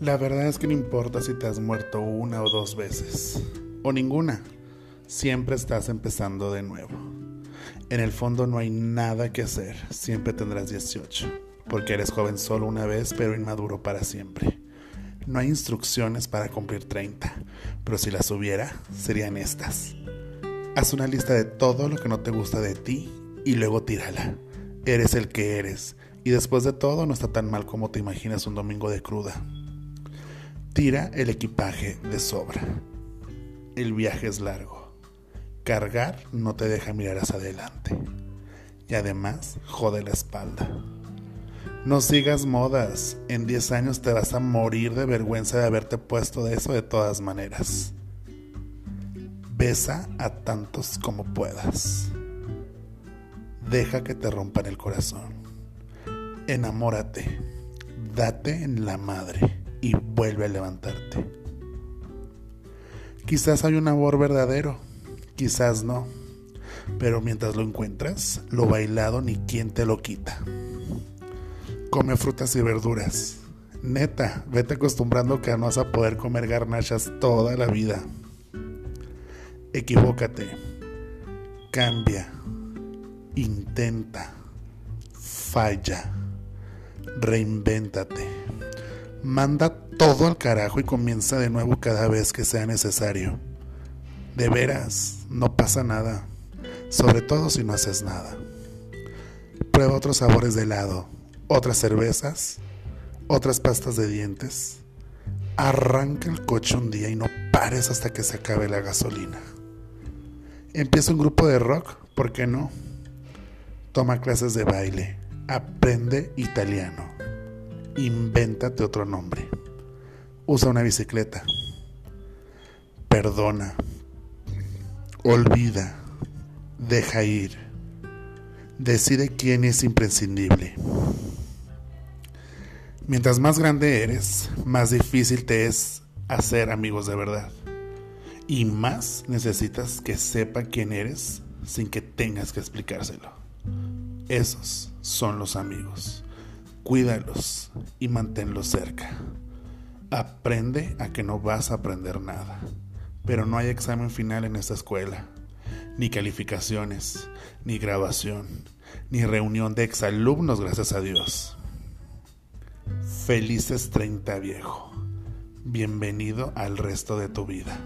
La verdad es que no importa si te has muerto una o dos veces, o ninguna, siempre estás empezando de nuevo. En el fondo no hay nada que hacer, siempre tendrás 18, porque eres joven solo una vez, pero inmaduro para siempre. No hay instrucciones para cumplir 30, pero si las hubiera, serían estas. Haz una lista de todo lo que no te gusta de ti y luego tírala. Eres el que eres, y después de todo no está tan mal como te imaginas un domingo de cruda. Tira el equipaje de sobra. El viaje es largo. Cargar no te deja mirar hacia adelante. Y además jode la espalda. No sigas modas. En 10 años te vas a morir de vergüenza de haberte puesto de eso de todas maneras. Besa a tantos como puedas. Deja que te rompan el corazón. Enamórate. Date en la madre y vuelve a levantarte. Quizás hay un amor verdadero, quizás no, pero mientras lo encuentras, lo bailado ni quien te lo quita. Come frutas y verduras. Neta, vete acostumbrando que no vas a poder comer garnachas toda la vida. Equivócate. Cambia. Intenta. Falla. Reinvéntate. Manda todo al carajo y comienza de nuevo cada vez que sea necesario. De veras, no pasa nada, sobre todo si no haces nada. Prueba otros sabores de helado, otras cervezas, otras pastas de dientes. Arranca el coche un día y no pares hasta que se acabe la gasolina. Empieza un grupo de rock, ¿por qué no? Toma clases de baile, aprende italiano invéntate otro nombre. Usa una bicicleta. Perdona. Olvida. Deja ir. Decide quién es imprescindible. Mientras más grande eres, más difícil te es hacer amigos de verdad. Y más necesitas que sepa quién eres sin que tengas que explicárselo. Esos son los amigos. Cuídalos y manténlos cerca. Aprende a que no vas a aprender nada. Pero no hay examen final en esta escuela, ni calificaciones, ni grabación, ni reunión de exalumnos, gracias a Dios. Felices 30 viejo. Bienvenido al resto de tu vida.